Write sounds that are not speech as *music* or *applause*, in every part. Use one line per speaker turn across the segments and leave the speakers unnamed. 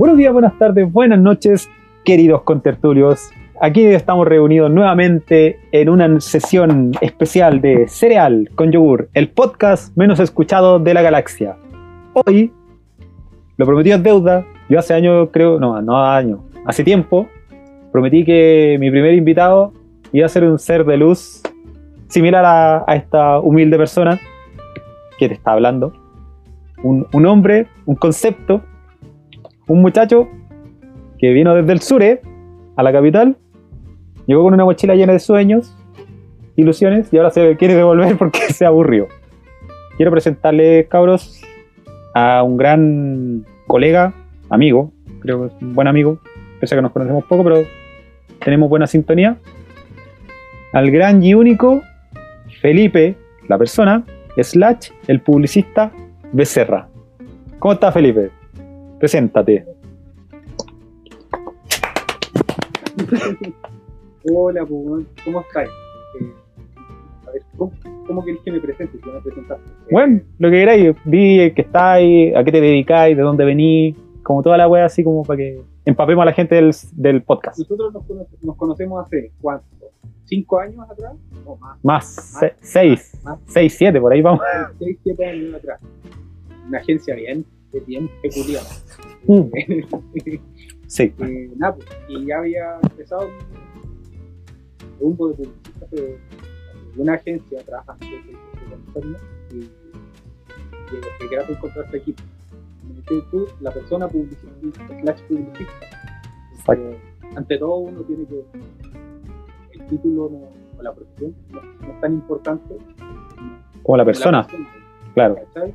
Buenos días, buenas tardes, buenas noches, queridos contertulios. Aquí estamos reunidos nuevamente en una sesión especial de Cereal con Yogur, el podcast menos escuchado de la galaxia. Hoy, lo prometido es deuda. Yo hace años, creo, no, no años, hace tiempo, prometí que mi primer invitado iba a ser un ser de luz similar a, esta humilde persona que te está hablando. Un hombre, un concepto, un muchacho que vino desde el sur eh, a la capital, llegó con una mochila llena de sueños, ilusiones, y ahora se quiere devolver porque *laughs* se aburrió. Quiero presentarles, cabros, a un gran colega, amigo, creo que es un buen amigo, pese a que nos conocemos poco, pero tenemos buena sintonía. Al gran y único Felipe, la persona, slash el publicista Becerra. ¿Cómo estás, Felipe? Preséntate.
Hola, pues, ¿cómo estás? Eh, a ver, ¿cómo, cómo querés que me presente si no me presentaste? Eh,
Bueno, lo que queráis, vi que estáis, a qué te dedicáis, de dónde venís, como toda la wea así como para que empapemos a la gente del, del podcast.
Nosotros nos, cono- nos conocemos hace, ¿cuánto? ¿Cinco años atrás? O más.
Más, se- seis,
Más.
seis, siete, por ahí vamos.
Seis, siete años atrás. Una agencia bien, bien peculiar.
Mm. Sí,
Eh, nada, pues, y ya había empezado un rumbo de publicista de una agencia trabajando en el concerno y, y que grato encontrar este equipo. Me dice tú, la persona publicista, slash publicista. Porque, ante todo uno tiene que, el título no, o la profesión no, no es tan importante
como la
como
persona, claro.
¿cachai?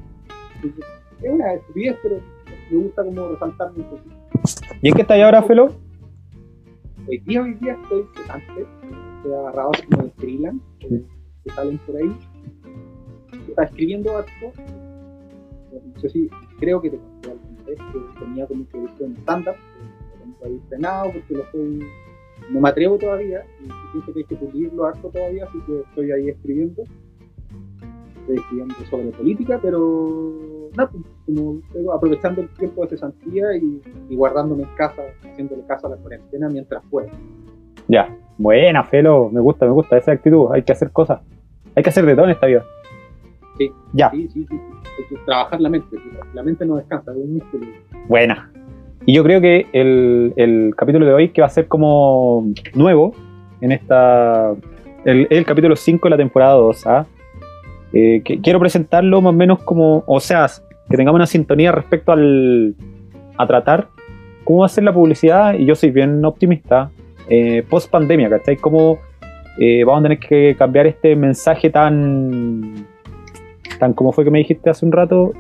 Es una estupidez, pero me gusta como resaltar un poquito.
¿Y en qué estáis ahora, Felo?
Hoy día, hoy día estoy antes, estoy agarrado como de freelance, que, que salen por ahí. Está escribiendo harto. No sé si, creo que te conté alguna vez que tenía como un proyecto en stand-up, que ahí frenado porque lo estoy, no me atrevo todavía, y siento que hay que pulirlo harto todavía, así que estoy ahí escribiendo. Estoy escribiendo sobre política, pero nada, pues, como aprovechando el tiempo de cesantía y, y guardándome en casa, haciéndole caso a la cuarentena mientras pueda.
Ya. Buena, Felo, me gusta, me gusta esa actitud. Hay que hacer cosas. Hay que hacer de todo en esta vida.
Sí.
Ya,
Sí, sí, sí. Hay que trabajar la mente. La mente no descansa, es un músculo.
buena. Y yo creo que el, el capítulo de hoy, que va a ser como nuevo en esta. El, el capítulo 5 de la temporada 2, ¿ah? Eh, que quiero presentarlo más o menos como. O sea, que tengamos una sintonía respecto al. a tratar cómo va a ser la publicidad. Y yo soy bien optimista. Eh, post pandemia, ¿cachai? Cómo eh, vamos a tener que cambiar este mensaje tan. tan como fue que me dijiste hace un rato.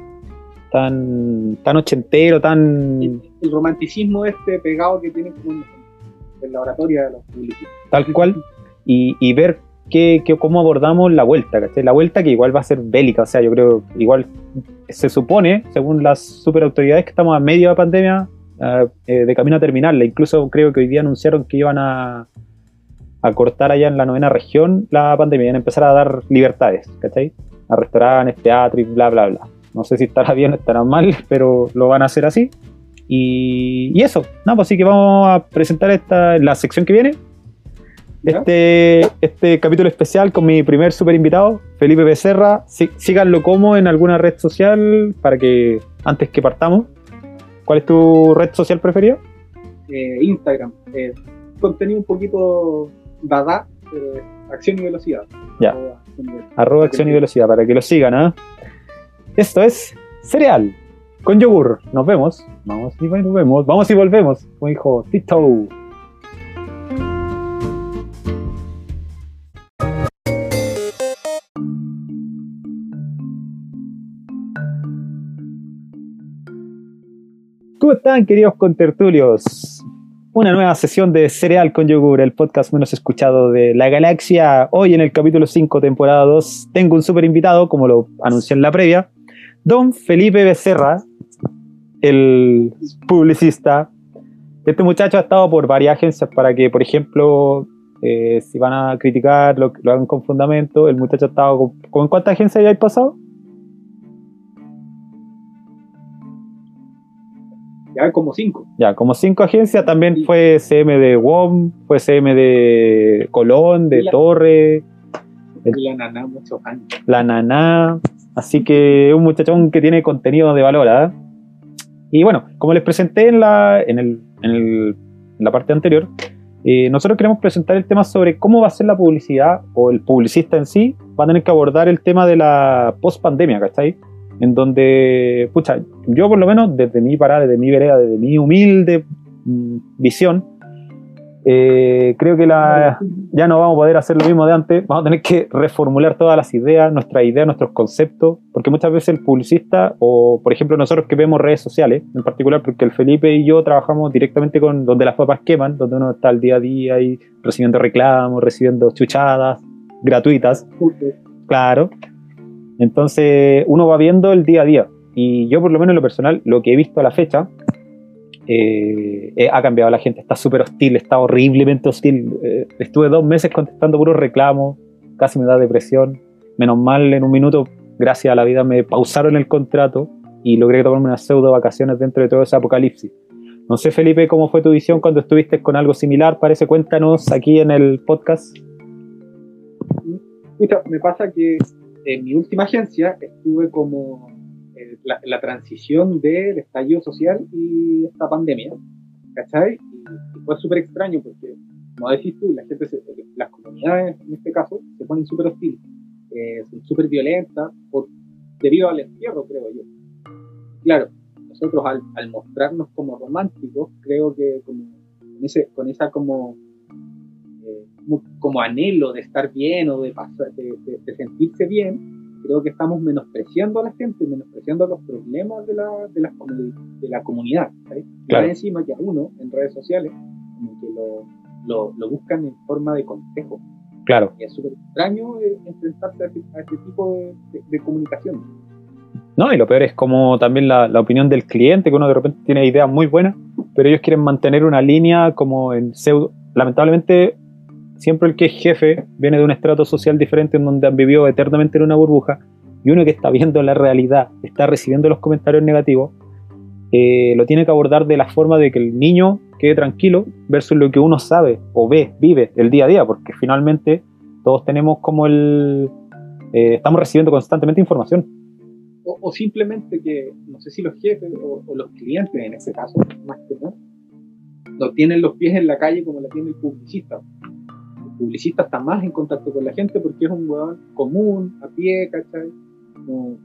Tan, tan ochentero, tan.
El, el romanticismo este pegado que tienen como en, en la oratoria de los publicistas.
tal cual, y, y ver qué, qué- cómo abordamos la vuelta, ¿cachai? La vuelta que igual va a ser bélica, o sea, yo creo, igual se supone, según las superautoridades, que estamos a medio de la pandemia, eh, eh, de camino a terminarla. Incluso creo que hoy día anunciaron que iban a, a cortar allá en la novena región la pandemia, iban a empezar a dar libertades, ¿cachai? A restaurantes, teatro y bla, bla, bla. No sé si estará bien o estará mal, pero lo van a hacer así. Y, y eso, nada, pues así que vamos a presentar esta, la sección que viene,
¿Ya?
este, este capítulo especial con mi primer super invitado, Felipe Becerra. Sí- síganlo como en alguna red social para que antes que partamos. ¿Cuál es tu red social preferida?
Eh, Instagram. eh, contenido un poquito dada, pero acción y velocidad.
Ya.
Arroba acción y velocidad.
Arroba acción y velocidad para que lo sigan. ¿ah? Esto es Cereal con yogur. Nos vemos. Vamos y volvemos. Vamos y volvemos. Como dijo Tito. ¿Cómo están, queridos contertulios? Una nueva sesión de Cereal con Yogur, el podcast menos escuchado de la galaxia. Hoy en el capítulo 5, temporada 2, tengo un super invitado, como lo anuncié en la previa, don Felipe Becerra, el publicista. Este muchacho ha estado por varias agencias para que, por ejemplo, eh, si van a criticar, lo, lo hagan con fundamento. El muchacho ha estado con, ¿con cuántas agencias ya hay pasado?
Ya como cinco.
Ya, como cinco agencias, también fue CM de WOM, fue CM de Colón, de
La-
Torre,
la naná muchos años.
La Naná. Así que un muchachón que tiene contenido de valor, ¿ah? Y bueno, como les presenté en la, en el, en el- en la parte anterior, eh, nosotros queremos presentar el tema sobre cómo va a ser la publicidad o el publicista en sí va a tener que abordar el tema de la post-pandemia, ¿cachai? En donde, pucha, yo por lo menos desde mi parada, desde mi vereda, desde mi humilde mm, visión, eh, creo que la, ya no vamos a poder hacer lo mismo de antes, vamos a tener que reformular todas las ideas, nuestras ideas, nuestros conceptos, porque muchas veces el publicista, o por ejemplo nosotros que vemos redes sociales, en particular porque el Felipe y yo trabajamos directamente con donde las papas queman, donde uno está al día a día y recibiendo reclamos, recibiendo chuchadas gratuitas, claro. Entonces uno va viendo el día a día, y yo por lo menos en lo personal, lo que he visto a la fecha, eh, eh, ha cambiado la gente, está súper hostil, está horriblemente hostil. Eh, estuve dos meses contestando puros reclamos, casi me da depresión. Menos mal, en un minuto, gracias a la vida, me pausaron el contrato y logré tomarme unas pseudo vacaciones dentro de todo ese apocalipsis. No sé, Felipe, cómo fue tu visión cuando estuviste con algo similar. Parece, cuéntanos aquí en el podcast.
Me pasa que en mi última agencia estuve como eh, la, la transición del estallido social y esta pandemia, ¿cachai? Y, y fue súper extraño porque, como decís tú, la gente, se- las comunidades en este caso, se ponen súper hostiles, eh, son súper violentas por, debido al encierro, creo yo. Claro, nosotros al, al mostrarnos como románticos, creo que como, con, ese, con esa como como anhelo de estar bien o de, pasar, de, de- de sentirse bien, creo que estamos menospreciando a la gente, menospreciando los problemas de la, de la, de la comunidad. ¿sabes? Y
Claro.
más encima que a uno en redes sociales como que lo, lo, lo buscan en forma de consejo.
Claro,
Y es súper extraño eh, enfrentarse a este, a este tipo de, de- de comunicación.
No, y lo peor es como también la, la opinión del cliente, que uno de repente tiene ideas muy buenas, pero ellos quieren mantener una línea como en pseudo. Lamentablemente, siempre el que es jefe viene de un estrato social diferente en donde han vivido eternamente en una burbuja, y uno que está viendo la realidad, está recibiendo los comentarios negativos, eh, lo tiene que abordar de la forma de que el niño quede tranquilo versus lo que uno sabe o ve, vive el día a día, porque finalmente todos tenemos como el... eh, estamos recibiendo constantemente información.
O, simplemente que, no sé si los jefes o, los clientes en este caso, no tienen los pies en la calle como la tiene el publicista. Publicista está más en contacto con la gente porque es un huevón común, a pie, ¿cachai? No,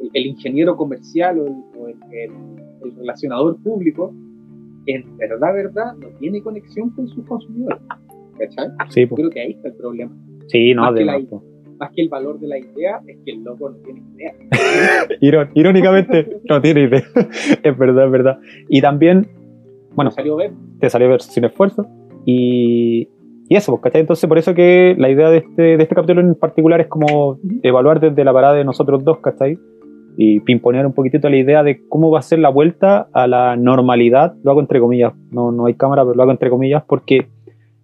el, el ingeniero comercial o, el, o el- el- el relacionador público, en verdad, verdad, no tiene conexión con sus consumidores. ¿Cachai?
Sí, pues.
Creo que ahí está el problema.
Sí, no,
Más que
de
la-
más,
que el valor de la idea, es que el loco no tiene idea. *laughs*
Irón- Irónicamente, no tiene idea. *laughs* es verdad, es verdad. Y también, bueno,
salió a ver.
te salió ver sin esfuerzo. Y, y eso, pues, ¿cachai? Entonces, por eso que la idea de este, de este capítulo en particular es como evaluar desde la parada de nosotros dos, ¿cachai? Y pimponear un poquitito la idea de cómo va a ser la vuelta a la normalidad. Lo hago entre comillas, no, no hay cámara, pero lo hago entre comillas porque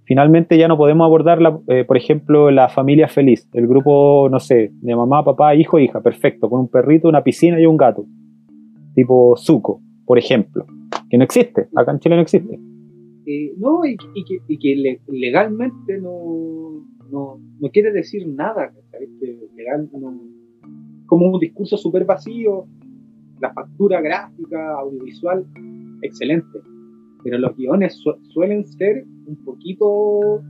finalmente ya no podemos abordar, la, eh, por ejemplo, la familia feliz, el grupo, no sé, de mamá, papá, hijo, hija, perfecto, con un perrito, una piscina y un gato, tipo Zuko, por ejemplo, que no existe, acá en Chile no existe.
No, y, que, legalmente no, no, no quiere decir nada, legal como un discurso súper vacío, la factura gráfica, audiovisual, excelente, pero los guiones su- suelen ser un poquito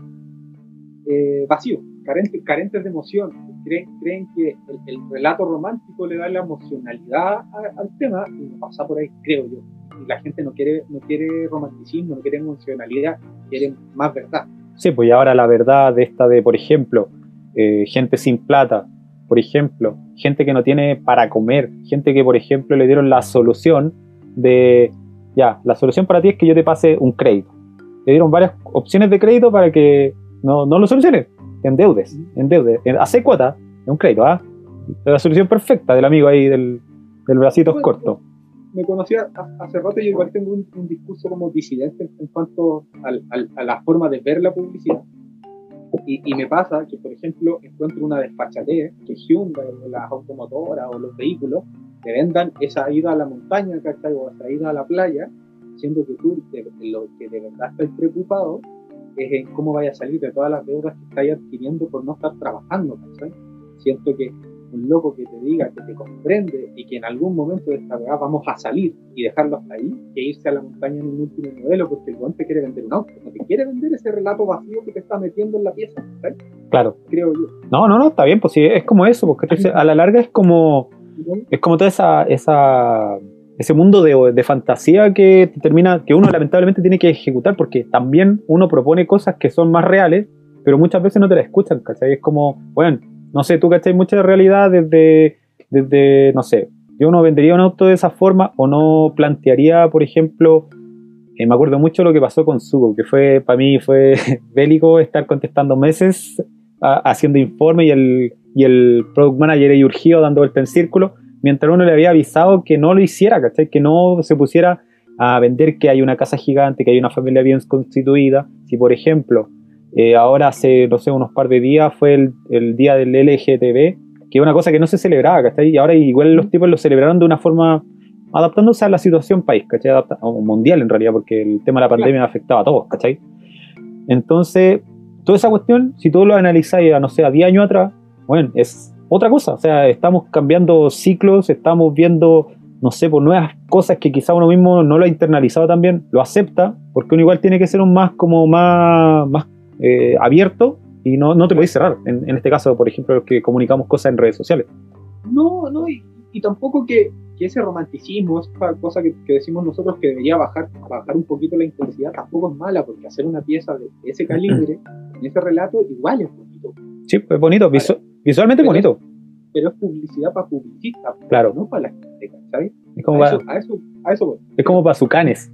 eh, vacíos, carentes, de emoción, creen, que el, el relato romántico le da la emocionalidad al tema y no pasa por ahí, creo yo la gente no quiere, no quiere romanticismo, no quiere emocionalidad, quiere más verdad.
Sí, pues y ahora la verdad de esta de, por ejemplo, eh, gente sin plata, por ejemplo, gente que no tiene para comer, gente que, por ejemplo, le dieron la solución de, ya, la solución para ti es que yo te pase un crédito. Le dieron varias opciones de crédito para que no, no lo soluciones, endeudes, endeudes, hace cuota, es un crédito, ¿ah? La solución perfecta del amigo ahí del, del bracitos
Bueno,
corto.
Me conocía hace rato y igual tengo un, un discurso como disidente en cuanto a la forma de ver la publicidad. Y, y me pasa que, por ejemplo, encuentro una desfachatez que Hyundai las automotoras o los vehículos te vendan esa ida a la montaña, ¿cachai? O esa ida a la playa siendo que tú de lo que de verdad estás preocupado es en cómo vaya a salir de todas las deudas que estás adquiriendo por no estar trabajando, ¿cachai? Siento que un loco que te diga, que te comprende y que en algún momento de esta verdad vamos a salir y dejarlo hasta ahí, que irse a la montaña en un último modelo porque el guante te quiere vender un auto, no te quiere vender ese relato vacío que te está metiendo en la pieza, ¿sabes?
Claro.
Creo yo.
No, no, no, está bien, pues sí, es como eso, porque a la larga es como, es como toda esa, esa ese mundo de, de, fantasía que termina, que uno lamentablemente tiene que ejecutar, porque también uno propone cosas que son más reales, pero muchas veces no te las escuchan, ¿cachai? Es como, bueno, no sé, tú cachai mucha realidad desde, desde, no sé, yo no vendería un auto de esa forma o no plantearía, por ejemplo, eh, me acuerdo mucho lo que pasó con Sugo, que fue, para mí fue *laughs* bélico estar contestando meses haciendo informe y el, y el product manager ahí urgido dando vuelta en círculo, mientras uno le había avisado que no lo hiciera, ¿cachai? Que no se pusiera a vender que hay una casa gigante, que hay una familia bien constituida. Si, por ejemplo, eh, ahora hace, no sé, unos par de días fue el, el, día del LGTB, que es una cosa que no se celebraba, ¿cachai? Y ahora igual los tipos lo celebraron de una forma adaptándose a la situación país, ¿cachai? Adapta o mundial en realidad, porque el tema de la pandemia afectaba a todos, ¿cachai? Entonces, toda esa cuestión, si tú lo analizáis no sé, a 10 años atrás, bueno, es otra cosa, o sea, estamos cambiando ciclos, estamos viendo, no sé, por nuevas cosas que quizá uno mismo no lo ha internalizado también, lo acepta, porque uno igual tiene que ser un más como más, más eh, abierto y no, no te podéis cerrar. En, en, este caso, por ejemplo, los que comunicamos cosas en redes sociales.
No, no, y, y tampoco que, que, ese romanticismo, esa cosa que, que, decimos nosotros que debería bajar, bajar un poquito la intensidad, tampoco es mala, porque hacer una pieza de ese calibre, en ese relato, igual es bonito.
Sí, es bonito, visu visualmente
pero,
bonito.
Pero es publicidad para publicistas,
claro.
no para la gente, ¿sabes?
Es como
a,
para,
eso, a, eso, a eso voy.
Es como para sucanes.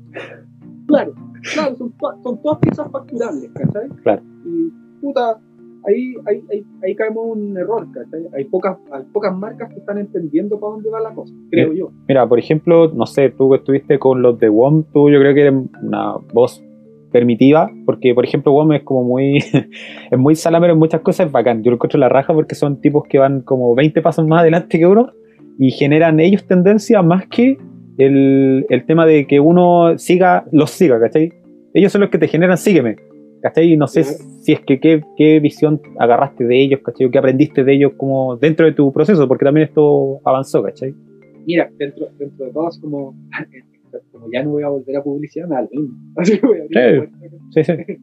Claro, claro, son, son todas piezas facturables, ¿cachai?
Claro.
Y puta, ahí, ahí, ahí, ahí caemos un error, ¿cachai? Hay pocas, hay pocas marcas que están entendiendo para dónde va la cosa, creo
mira,
yo.
Mira, por ejemplo, no sé, tú que estuviste con los de WOM, tú yo creo que eres una voz permitiva, porque por ejemplo WOM es como muy *laughs* es muy salamero en muchas cosas, es bacán, yo lo encuentro la raja porque son tipos que van como 20 pasos más adelante que uno y generan ellos tendencia más que el, el tema de que uno siga, los siga, ¿cachai? Ellos son los que te generan sígueme, ¿cachai? Y no sé
Claro.
si es que qué, qué visión agarraste de ellos, ¿cachai? O qué aprendiste de ellos como dentro de tu proceso, porque también esto avanzó, ¿cachai?
Mira, dentro, dentro de todo, así como, *laughs* como ya no voy a volver a publicidad, me da lo mismo. *laughs* Así que voy a abrir
Sí. Sí, sí. *laughs*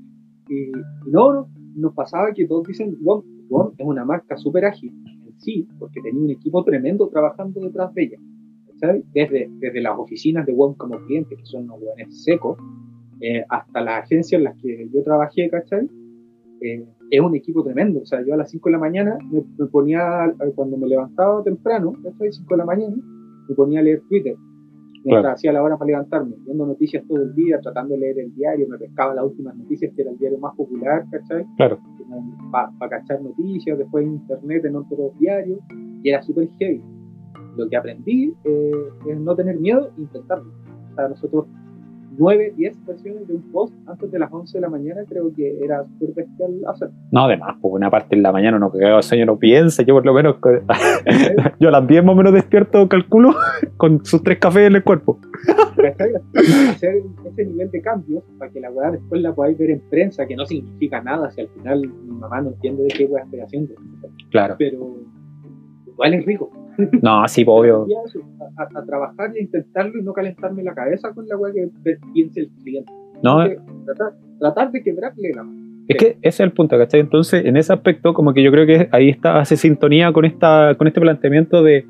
Y, y no, no, nos pasaba que todos dicen, WOM, WOM es una marca súper ágil en sí, porque tenía un equipo tremendo trabajando detrás de ella. ¿Sabes? Desde, desde las oficinas de WOM como cliente, que son unos hueones secos, eh, hasta las agencias en las que yo trabajé, ¿cachai? Eh, es un equipo tremendo. O sea, yo a las 5 de la mañana me, me ponía, eh, cuando me levantaba temprano, ¿cachai? 5 de la mañana, me ponía a leer Twitter. Mientras
Claro.
hacía la hora para levantarme, viendo noticias todo el día, tratando de leer el diario, me pescaba las últimas noticias, que era el diario más popular, ¿cachai?
Claro.
Para cachar noticias, después internet, en otros diarios, y era súper heavy. Lo que aprendí eh, es no tener miedo e intentarlo. O sea, nosotros 9, 10 versiones de un post antes de las 11 de la mañana creo que era súper bestial hacer.
No, además, pues una parte en la mañana no cagado de sueño no piensa, yo por lo menos, *laughs* *laughs* yo a las 10 más o menos despierto, calculo, *laughs* con sus tres cafés en el cuerpo.
Hacer ese nivel de cambios para que la weá después la podáis ver en prensa, que no significa nada si al final mi mamá no entiende de qué weá estoy haciendo.
Claro.
Pero igual es rico.
No, sí, obvio.
A, a, trabajar y a intentarlo y no calentarme la cabeza con la weá que piense el cliente.
No,
Que tratar, tratar de quebrarle la mano.
es que ese es el punto, ¿cachai? Entonces, en ese aspecto, como que yo creo que ahí está, hace sintonía con, esta, con este planteamiento de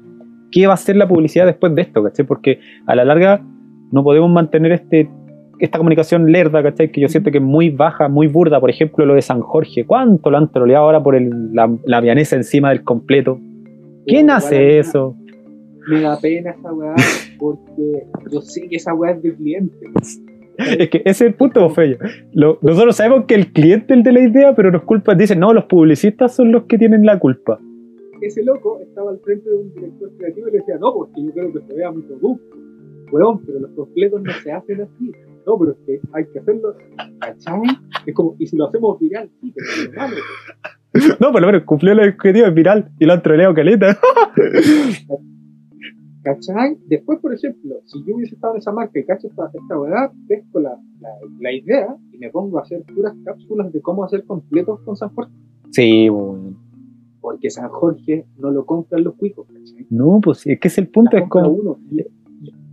qué va a ser la publicidad después de esto, ¿cachai? Porque a la larga no podemos mantener este esta comunicación lerda, ¿cachai? Que yo siento que es muy baja, muy burda. Por ejemplo, lo de San Jorge. ¿Cuánto lo han troleado ahora por el, la, la vianesa encima del completo? ¿Quién hace eso?
Me da pena esa weá porque yo sé que esa weá es de cliente.
Es que ese es el punto, Fello. Lo- nosotros sabemos que el cliente es el de la idea, pero nos culpa, dicen, no, los publicistas son los que tienen la culpa.
ese loco estaba al frente de un director creativo y le decía, no, porque yo creo que se vea muy producto. Weón, pero los completos no se hacen así. No, pero es que hay que hacerlo, ¿cachai? Es como, y si lo hacemos viral, sí, pero es malo.
No, por lo menos cumplió el objetivo, es viral y lo han troleado caleta.
¿Cachai? Después, por ejemplo, si yo hubiese estado en esa marca y cacho esta, esta weá, pesco la, la, la idea y me pongo a hacer puras cápsulas de cómo hacer completos con San Jorge.
Sí, bueno.
Porque San Jorge no lo compran los cuicos, ¿cachai?
No, pues es que es el punto,
La
es como.
uno.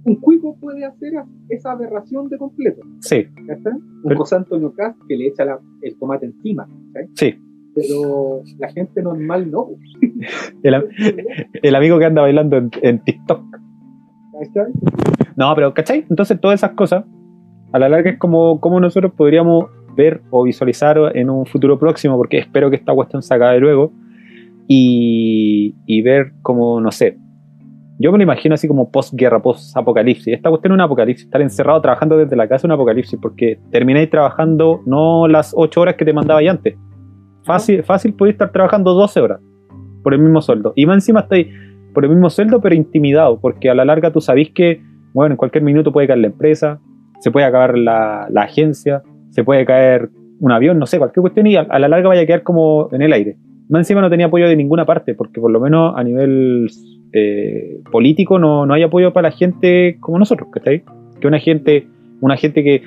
Un cuico puede hacer esa aberración de completo,
Sí,
¿cachai? Un
Pero-
José Antonio Cast que le echa la- el tomate encima,
sí.
Pero la gente normal no, *laughs*
El, el amigo que anda bailando en, en TikTok.
¿cachai?
No, pero ¿cachai? Entonces todas esas cosas, a la larga es como, como nosotros podríamos ver o visualizar en un futuro próximo, porque espero que esta cuestión se acabe luego, y, y ver como, no sé, yo me lo imagino así como postguerra, post-apocalipsis. Esta cuestión es un apocalipsis, estar encerrado trabajando desde la casa es un apocalipsis, porque termináis trabajando no las 8 horas que te mandaba ya antes. Fácil, fácil podéis estar trabajando 12 horas por el mismo sueldo. Y más encima estáis por el mismo sueldo, pero intimidado, porque a la larga tú sabís que, bueno, en cualquier minuto puede caer la empresa, se puede acabar la, la agencia, se puede caer un avión, no sé, cualquier cuestión, y a, a la larga vaya a quedar como en el aire. Más encima no tenía apoyo de ninguna parte, porque por lo menos a nivel eh, político no, no hay apoyo para la gente como nosotros, ¿cachai? Que una gente, una gente que,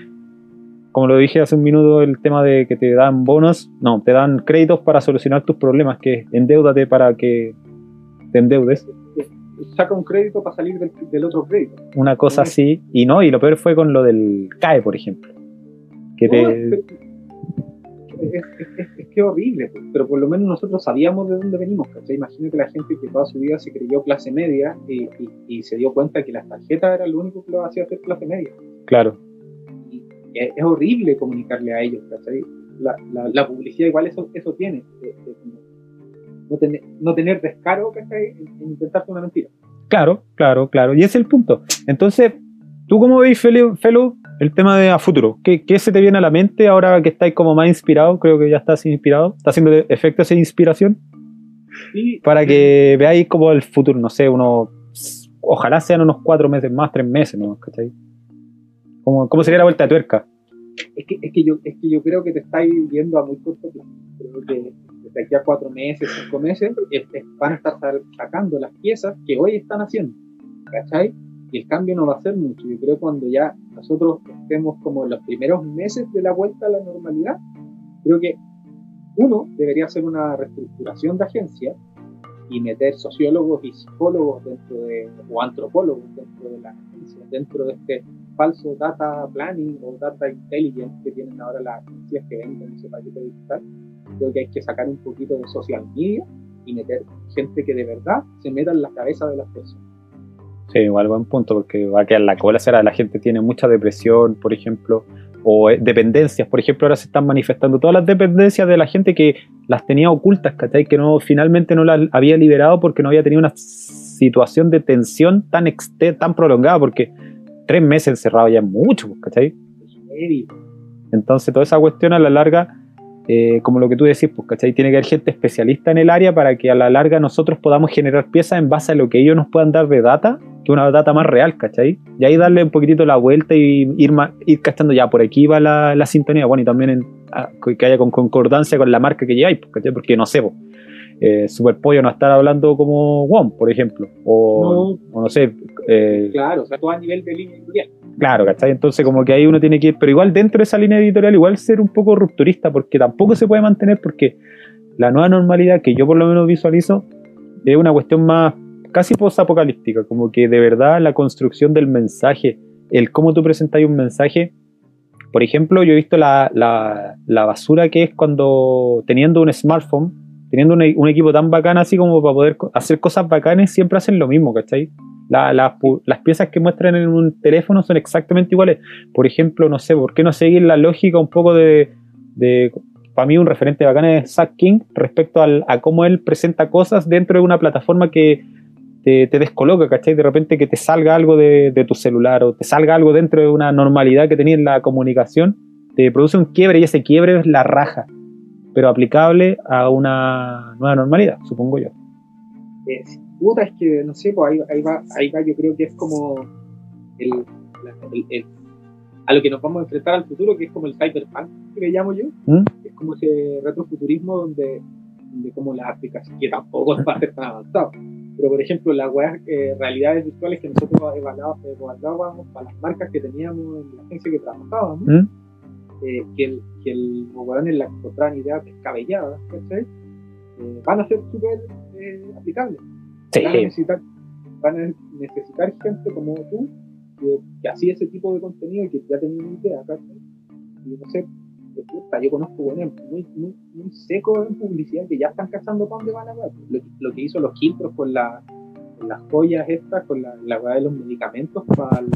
como lo dije hace un minuto, el tema de que te dan bonos, no, te dan créditos para solucionar tus problemas, que endeudate para que te endeudes,
Saca un crédito para salir del, del otro crédito.
una cosa
Sí.
así, y no, y lo peor fue con lo del CAE, por ejemplo. Que
No,
te,
es, es- es- que horrible, pues, pero por lo menos nosotros sabíamos de dónde venimos. ¿cachai? Imagínate la gente que toda su vida se creyó clase media y, y- y se dio cuenta que las tarjetas era lo único que lo hacía hacer clase media.
claro,
Y es, es horrible comunicarle a ellos. ¿cachai? La, la- la publicidad igual eso, eso tiene. de- de como no, tener, no tener descaro ¿cachai? En, en intentarte una mentira.
Claro, claro, claro. Y ese es el punto. Entonces, ¿tú cómo veis, Felu, el tema de a futuro? ¿Qué, qué se te viene a la mente ahora que estáis como más inspirado? Creo que ya estás inspirado. ¿Está haciendo efectos de inspiración?
Y
Para que veáis como el futuro, no sé, unos. Ojalá sean unos cuatro meses más, tres meses, ¿no? ¿Cachai? ¿Cómo, cómo sería la vuelta de tuerca?
es que, es, que yo, es que yo creo que te estáis viendo a muy corto plazo. Creo que desde aquí a cuatro meses, cinco meses, es- es- van a estar sa- sacando las piezas que hoy están haciendo. ¿Cachai? Y el cambio no va a ser mucho. Yo creo cuando ya nosotros estemos como en los primeros meses de la vuelta a la normalidad, creo que uno debería hacer una reestructuración de agencia y meter sociólogos y psicólogos dentro de, o antropólogos dentro de la agencia, dentro de este falso data planning o data intelligence que tienen ahora las agencias que venden ese paquete digital. Creo que hay que sacar un poquito de social media y meter gente que de verdad se meta en la cabeza de las personas.
Sí, igual buen punto, porque va a quedar la cola. Será la gente tiene mucha depresión, por ejemplo, o eh, dependencias. Por ejemplo, ahora se están manifestando todas las dependencias de la gente que las tenía ocultas, ¿cachai? Que no, finalmente no las había liberado porque no había tenido una situación de tensión tan, tan prolongada, porque tres meses encerrado ya es mucho, pues, ¿cachai? Entonces, toda esa cuestión a la larga, eh, como lo que tú decís, pues, ¿cachai? Tiene que haber gente especialista en el área para que a la larga nosotros podamos generar piezas en base a lo que ellos nos puedan dar de data, que una data más real, ¿cachai? Y ahí darle un poquitito la vuelta y ir, ir cachando ya, por aquí va la, la sintonía, bueno, y también en- a- que haya con concordancia con la marca que lleváis, pues, ¿cachai? Porque no sé, pues, eh, Superpollo no estar hablando como WOM, por ejemplo, o
No.
o no sé, eh,
Claro, o sea, todo a nivel de línea editorial.
Claro, ¿cachai? Entonces como que ahí uno tiene que ir, pero igual dentro de esa línea editorial igual ser un poco rupturista, porque tampoco se puede mantener, porque la nueva normalidad que yo por lo menos visualizo es una cuestión más casi post-apocalíptica, como que de verdad la construcción del mensaje, el cómo tú presentas un mensaje, por ejemplo, yo he visto la, la- la basura que es cuando teniendo un smartphone, teniendo un, un equipo tan bacán así como para poder hacer cosas bacanes, siempre hacen lo mismo, ¿cachai? La- la las piezas que muestran en un teléfono son exactamente iguales. Por ejemplo, no sé, ¿por qué no seguir la lógica un poco de... de para mí un referente bacán es Zack King respecto al- a cómo él presenta cosas dentro de una plataforma que te, te descoloca, ¿cachai? De repente que te salga algo de, de tu celular o te salga algo dentro de una normalidad que tenías en la comunicación, te produce un quiebre y ese quiebre es la raja, pero aplicable a una nueva normalidad, supongo yo.
Eh, puta, es que no sé, pues ahí, ahí va, ahí va, yo creo que es como el, el- el- a lo que nos vamos a enfrentar al futuro, que es como el cyberpunk, que le llamo yo,
¿Mm?
es como ese retrofuturismo donde, donde como las aplicaciones, que tampoco *laughs* va a ser tan avanzado, pero por ejemplo, las eh, realidades virtuales que nosotros evaluábamos, para las marcas que teníamos en la agencia que trabajábamos,
¿Mm?
eh, que, el, que el, weones la encontraran ideas descabelladas. Eh, van a ser súper eh, aplicables.
Sí.
Van, a necesitar, van a necesitar gente como tú que, que hacía ese tipo de contenido y que ya tenía una idea, ¿cachai? Y no sé, puta, yo conozco buenos muy, muy, muy secos en publicidad que ya están cazando para dónde van a ver. Lo, lo que hizo los Quiltros con, la, con las joyas estas, con la, la weá de los medicamentos para el,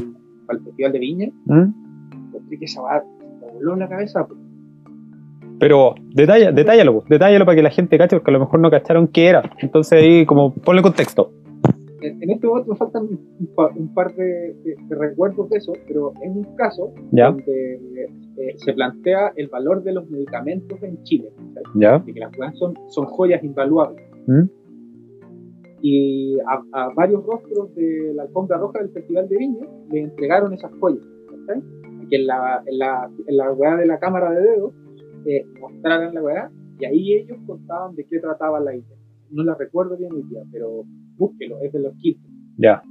para el Festival de Viña,
¿Mm?
que esa me voló en la cabeza. pues.
Pero detalla, detállalo, detállalo para que la gente cache, porque a lo mejor no cacharon qué era. Entonces ahí como ponle contexto.
En, en este momento me faltan un, pa- un par de, de- de recuerdos de eso, pero en un caso
¿Ya?
donde eh, se plantea el valor de los medicamentos en Chile.
¿Ya?
de que las weas son, son joyas invaluables.
¿Mm?
Y a, a varios rostros de la alfombra roja del Festival de Viña le entregaron esas joyas. ¿cachai? Que en la, en la, en la weá de la cámara de dedos eh, mostraran la weá y ahí ellos contaban de qué trataba la idea. No la recuerdo bien hoy día, pero búsquelo, es de los kits.
Ya.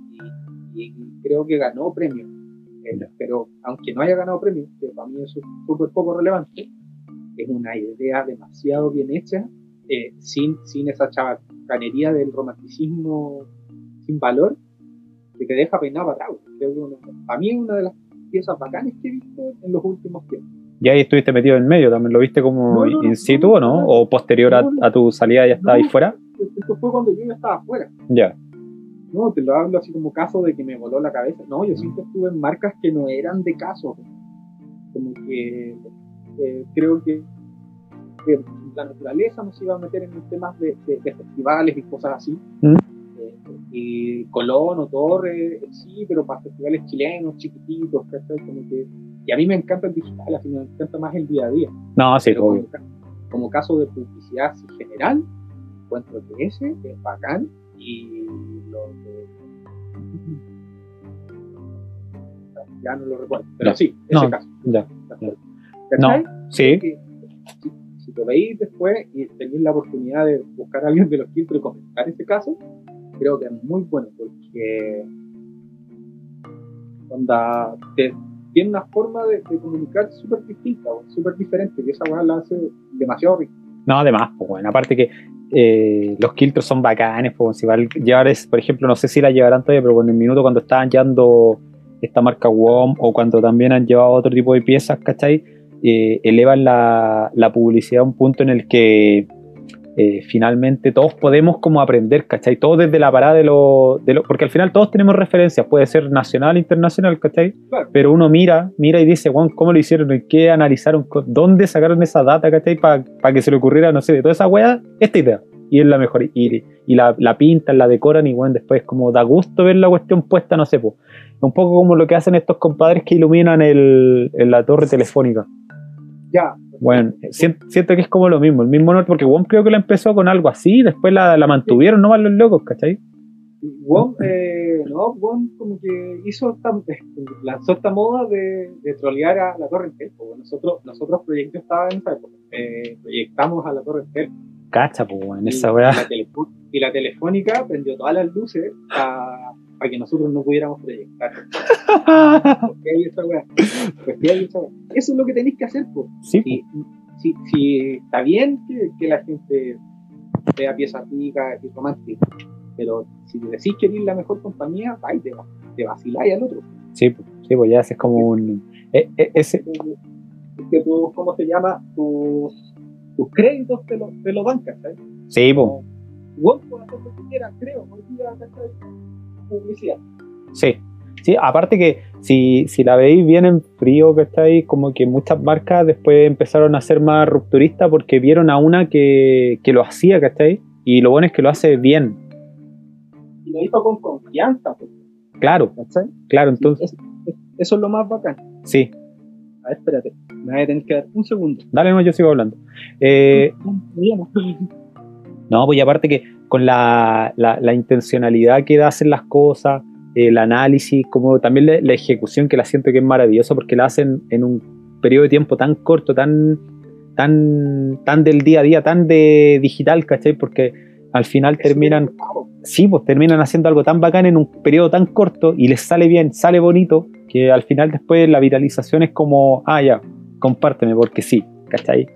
Y, y creo que ganó premio. Eh, pero aunque no haya ganado premio, que para mí es súper poco relevante, es una idea demasiado bien hecha, eh, sin, sin esa chabacanería del romanticismo sin valor, que te deja peinado para atrás. Para mí es una de las piezas bacanas que he visto en los últimos tiempos.
Y ahí estuviste metido en medio, también lo viste como
No, no,
in situ o no?
no, no.
¿O posterior a, a tu salida ya estaba ahí fuera?
Esto fue cuando yo ya estaba afuera.
Ya.
No, te lo hablo así como caso de que me voló la cabeza. No, yo siempre estuve en marcas que no eran de caso. Como que eh, creo que, que la naturaleza nos iba a meter en temas de, de- de festivales y cosas así.
Mm.
Eh, y Colón o Torre, eh, sí, pero para festivales chilenos, chiquititos. Como que, y a mí me encanta el digital, así me encanta más el día a día.
No, sí,
como, como caso de publicidad general, encuentro que ese es bacán y lo de... Ya no lo recuerdo, pero
Ya.
sí, ese
No,
caso.
Ya.
¿Cachai?
Sí.
Que si, si lo veis después y tenéis la oportunidad de buscar a alguien de los filtros y comentar ese caso, creo que es muy bueno porque onda, te- tiene una forma de, de comunicar súper distinta, o súper diferente, que esa weá la hace demasiado rica.
No, además, pues bueno, aparte que eh, los quiltros son bacanes, pues si va a llevar, por ejemplo, no sé si la llevarán todavía, pero en el minuto cuando estaban llevando esta marca WOM o cuando también han llevado otro tipo de piezas, ¿cachai? Eh, elevan la publicidad a un punto en el que eh, finalmente todos podemos como aprender, ¿cachai? Todos desde la parada de lo, de lo... Porque al final todos tenemos referencias, puede ser nacional, internacional, ¿cachai?
Claro.
Pero uno mira, mira y dice, bueno, ¿cómo lo hicieron? ¿En ¿Qué analizaron? ¿Dónde sacaron esa data, ¿cachai? Para que se le ocurriera, no sé, de toda esa weá, esta idea. Y es la mejor. Y, y la, la pintan, la decoran y bueno, después como da gusto ver la cuestión puesta, no sé, po. Un poco como lo que hacen estos compadres que iluminan el, en la torre telefónica.
Ya,
Bueno, siento, siento que es como lo mismo, el mismo honor, porque WOM creo que la empezó con algo así, después la, la mantuvieron nomás los locos, ¿cachai?
WOM, eh, no, WOM como que hizo esta, lanzó esta moda de, de trolear a la Torre Eiffel. pues, Nosotros, nosotros proyectos estaba en esa época, eh, proyectamos a la Torre Eiffel.
Cacha, pues, en esa weá.
y la telefónica prendió todas las luces para que nosotros no pudiéramos proyectar. ¿Por qué hay esa weá? Pues, ¿qué hay esa weá? Eso es lo que tenéis que hacer, pues.
Sí,
Si, si, si está bien que, que la gente vea piezas ricas y románticas, pero si decís que eres la mejor compañía, va y te, te vaciláis al otro.
sí, pues, sí, pues ya haces como un. eh, eh, ese,
Es que tú, ¿cómo se llama? Tus, tus créditos te lo, te lo dan, ¿cachai?
sí,
Como, Vos puedes hacer lo que quieras, creo, hoy día, ¿cachai? Publicidad.
sí. Sí, aparte que si, si la veis bien en frío, ¿cachai? Como que muchas marcas después empezaron a ser más rupturistas porque vieron a una que, que lo hacía, ¿cachai? Y lo bueno es que lo hace bien,
Y lo hizo con confianza, pues,
claro,
¿cachai?
claro, entonces,
Es- es- eso es lo más bacán.
sí.
A ver, espérate, me voy a tener que dar un segundo.
Dale, no, yo sigo hablando. Eh, *laughs* No, pues y aparte que con la, la, la intencionalidad que da hacer las cosas, el análisis, como también la, la ejecución que la siento que es maravillosa porque la hacen en un periodo de tiempo tan corto, tan, tan, tan del día a día, tan de digital, ¿cachai? Porque al final terminan, sí, pues terminan haciendo algo tan bacán en un periodo tan corto y les sale bien, sale bonito, que al final después la viralización es como, ah, ya, compárteme porque sí, ¿cachai?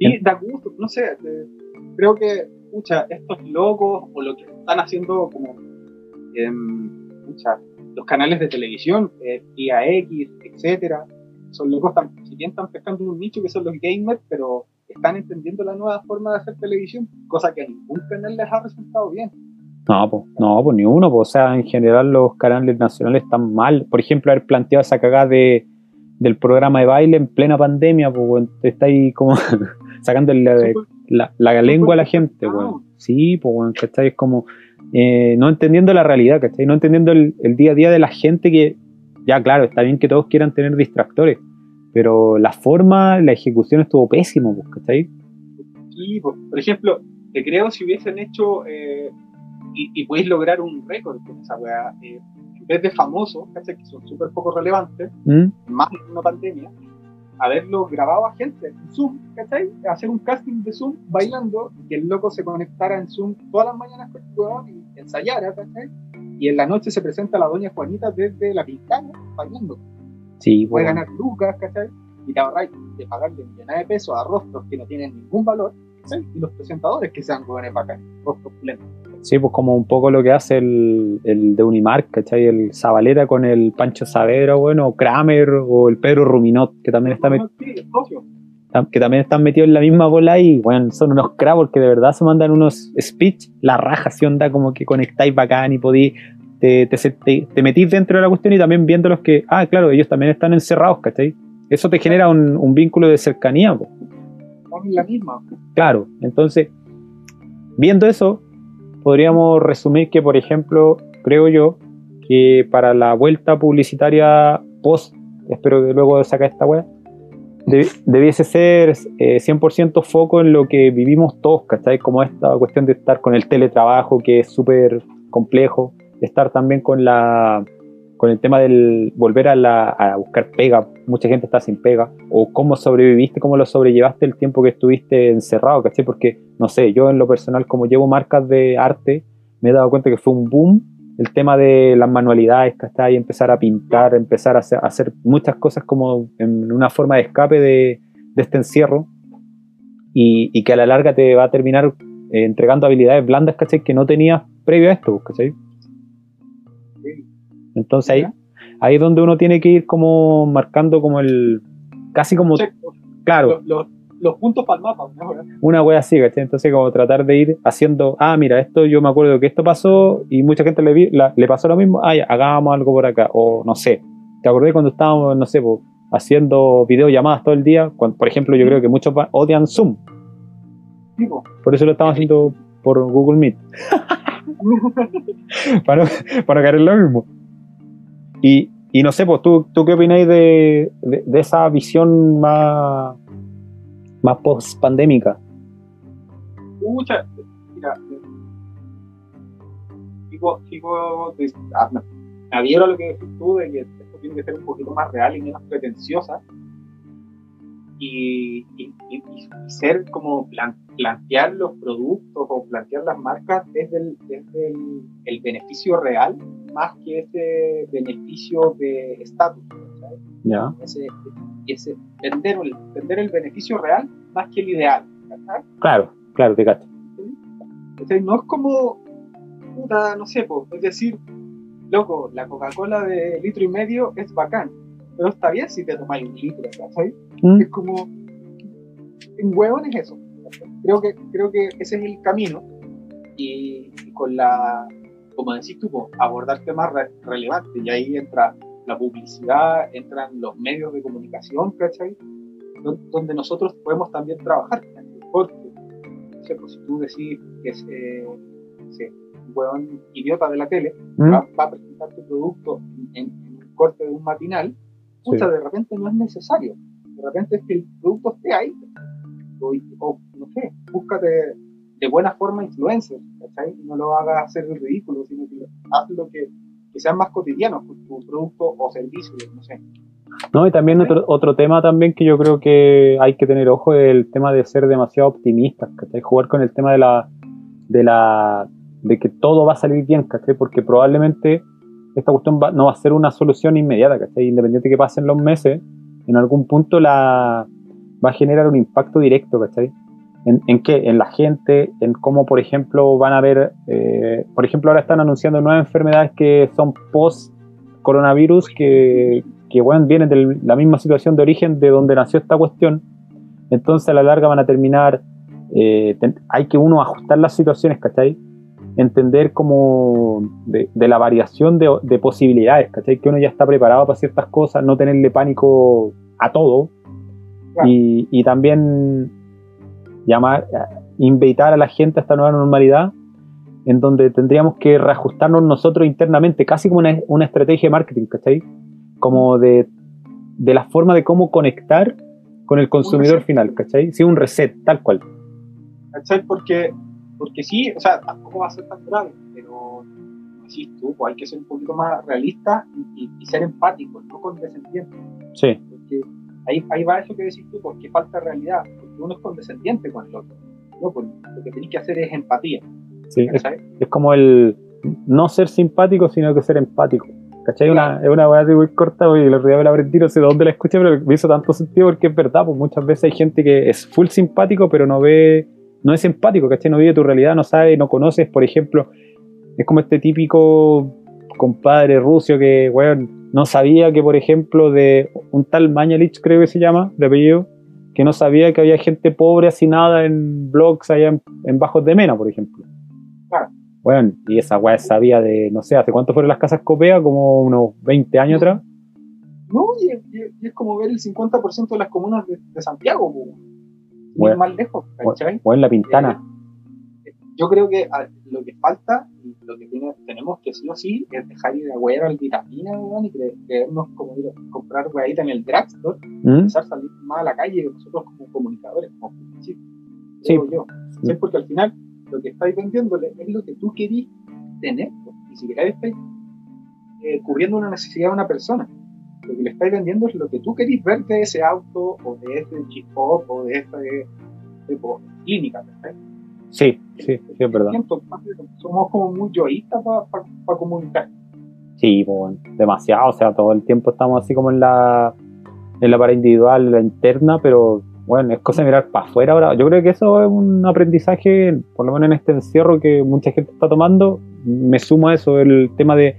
Y da gusto, no sé, eh, creo que, pucha, estos locos o lo que están haciendo como, em, pucha, los canales de televisión, eh, IA X, etcétera, son locos, tan, si bien están pescando un nicho que son los gamers, pero están entendiendo la nueva forma de hacer televisión, cosa que a ningún canal les ha resultado bien.
No, pues, no, pues ni uno, pues, o sea, en general los canales nacionales están mal. Por ejemplo, haber planteado esa cagada de, del programa de baile en plena pandemia, pues, te está ahí como *laughs* sacando la, la, la lengua a la gente, weón. Sí, pues, weón, ¿cachai? Es como eh, no entendiendo la realidad, ¿cachai? No entendiendo el, el día a día de la gente que, ya, claro, está bien que todos quieran tener distractores, pero la forma, la ejecución estuvo pésimo, pues, ¿cachai?
Sí, po. por ejemplo, te creo si hubiesen hecho eh, y, y podéis lograr un récord con esa weá. eh, en vez de famosos, ¿cachai? que son súper poco relevantes,
¿Mm?
más en una pandemia, haberlo grabado a gente en Zoom, ¿cachai? Hacer un casting de Zoom bailando, que el loco se conectara en Zoom todas las mañanas con el weón y ensayara, ¿cachai? Y en la noche se presenta la doña Juanita desde la pintana bailando.
Sí,
Puede ganar lucas, ¿cachai? Y te ahorráis de pagarle millones de pesos a rostros que no tienen ningún valor, ¿cachai? Y los presentadores que sean jóvenes bacanes, rostros pulentos.
Sí, pues como un poco lo que hace el, el de Unimark, ¿cachai? El Zabaleta con el Pancho Savera, bueno, o Kramer, o el Pedro Ruminot, que también está met-
Sí, el socio.
que también están metidos en la misma bola y, bueno, son unos cracks porque de verdad se mandan unos speech, la raja, así onda como que conectáis bacán y podéis, te, te, te, metís dentro de la cuestión y también viendo los que, ah, claro, ellos también están encerrados, ¿cachai? Eso te genera un, un vínculo de cercanía, pues.
Son la misma.
Claro, entonces, viendo eso, podríamos resumir que, por ejemplo, creo yo que para la vuelta publicitaria post, espero que luego de sacar esta web, debiese ser eh, 100% foco en lo que vivimos todos, ¿cachai? Como esta cuestión de estar con el teletrabajo, que es súper complejo, estar también con la con el tema del volver a, la, a buscar pega, mucha gente está sin pega, o cómo sobreviviste, cómo lo sobrellevaste el tiempo que estuviste encerrado, ¿cachai? Porque, no sé, yo en lo personal, como llevo marcas de arte, me he dado cuenta que fue un boom el tema de las manualidades, ¿cachai? Empezar a pintar, empezar a hacer, a hacer muchas cosas como en una forma de escape de, de este encierro, y, y, que a la larga te va a terminar eh, entregando habilidades blandas, ¿cachai? Que no tenías previo a esto, ¿cachai? Entonces ahí, ahí es donde uno tiene que ir como marcando como el, casi como, claro,
Los, puntos para el mapa, ¿no?
una wea así, ¿cachai? Entonces como tratar de ir haciendo, ah, mira, esto yo me acuerdo que esto pasó y mucha gente le, vi, la, le pasó lo mismo, ah, ya, hagamos algo por acá, o no sé, ¿te acordás cuando estábamos, no sé, haciendo videollamadas todo el día? Cuando, por ejemplo, yo creo que muchos odian Zoom, por eso lo estamos haciendo por Google Meet, *laughs* *laughs* para, para caer en lo mismo. Y, y no sé, pues tú, tú qué opináis de, de, esa visión más, más post-pandémica.
Mucha, mira, digo, digo, ah, adhiero a lo que decís tú de que esto tiene que ser un poquito más real y menos pretenciosa. Y, y, y, ser como plan, plantear los productos o plantear las marcas desde el, desde el, el beneficio real más que ese beneficio de estatus.
Ya.
Ese, ese, vender, el, vender el beneficio real más que el ideal. ¿sabes?
Claro, claro, te cacho.
¿Sí? No es como, puta, no sé, es decir, loco, la Coca-Cola de litro y medio es bacán, pero está bien si te tomáis un litro, ¿sabes? ¿Mm? Es como, en huevón es eso. Creo que, creo que ese es el camino y, y con la, como decís tú, pues, abordar temas re relevantes y ahí entra la publicidad, entran los medios de comunicación, ¿cachai? Donde nosotros podemos también trabajar, porque, no sé, pues, si tú decís que es eh, sé, un huevón idiota de la tele, ¿Mm? va, va, a presentar tu producto en, en, un corte de un matinal, pucha, sí. de repente no es necesario, de repente es que el producto esté ahí, o, o no sé, búscate de buena forma influencers, ¿cachai? No lo hagas hacer el ridículo, sino que haz lo que, que sean más cotidianos con tu producto o servicio, no sé.
No, y también otro, otro tema también que yo creo que hay que tener ojo es el tema de ser demasiado optimistas, ¿cachai? Jugar con el tema de la, de la de que todo va a salir bien, ¿cachai? Porque probablemente esta cuestión no va a ser una solución inmediata, ¿cachai? Independiente de que pasen los meses, en algún punto la va a generar un impacto directo, ¿cachai? ¿En, en qué? En la gente, en cómo, por ejemplo, van a ver, eh, por ejemplo, ahora están anunciando nuevas enfermedades que son post-coronavirus, que, que bueno, vienen de la misma situación de origen de donde nació esta cuestión. Entonces, a la larga van a terminar, eh, hay que uno ajustar las situaciones, ¿cachai? entender como de, la variación de, posibilidades, ¿cachai? Que uno ya está preparado para ciertas cosas, no tenerle pánico a todo. Y, también llamar, invitar a la gente a esta nueva normalidad en donde tendríamos que reajustarnos nosotros internamente, casi como una, estrategia de marketing, ¿cachai? Como de, de, la forma de cómo conectar con el consumidor final, ¿cachai? Sí, un reset, tal cual.
¿Cachai? Porque porque sí, o sea, tampoco va a ser tan grave, pero decís tú, pues hay que ser un poquito más realista y, ser empático, no condescendiente.
Sí.
Porque ahí, ahí va eso que decís tú, porque falta realidad, uno es condescendiente con el otro. ¿no? Pues lo que tenéis que hacer es empatía.
Sí, es, es, como el no ser simpático, sino que ser empático. ¿Cachai? Una, es una weá muy corta, y el otro día me la aprendí, no sé dónde la escuché, pero me hizo tanto sentido porque es verdad, pues muchas veces hay gente que es full simpático, pero no ve no es empático, ¿cachai? No vive tu realidad, no sabe, no conoces, por ejemplo, es como este típico compadre ruso que, weón, no sabía que, por ejemplo, de un tal Mañalich, creo que se llama, de apellido, que no sabía que había gente pobre nada en blogs allá en, Bajos de Mena, por ejemplo. Claro. Bueno, y esa weá sabía de, no sé, ¿hace cuánto fueron las casas Copea? Como unos 20 años atrás.
No, y, es como ver el 50% de las comunas de, Santiago, bueno, más lejos,
O en la pintana.
Eh, yo creo que lo que falta, y lo que tenemos que sí o sí, es dejar ir a huear al vitamina, y creernos como ir a comprar hueadita en el drugstore, ¿Mm? empezar a salir más a la calle, nosotros como comunicadores, como sí. yo. Porque al final, lo que estáis vendiéndole es lo que tú querís tener, y si queréis estáis eh, cubriendo una necesidad de una persona lo que le estáis vendiendo es lo que tú querís ver de ese auto o de ese chip o de esta clínica,
Sí, sí, sí, es verdad.
Somos como muy yoístas para comunicar.
Sí, pues, demasiado, o sea, todo el tiempo estamos así como en la, en la para individual, en la interna, pero bueno, es cosa de mirar para afuera ahora. Yo creo que eso es un aprendizaje, por lo menos en este encierro que mucha gente está tomando. Me sumo a eso, el tema de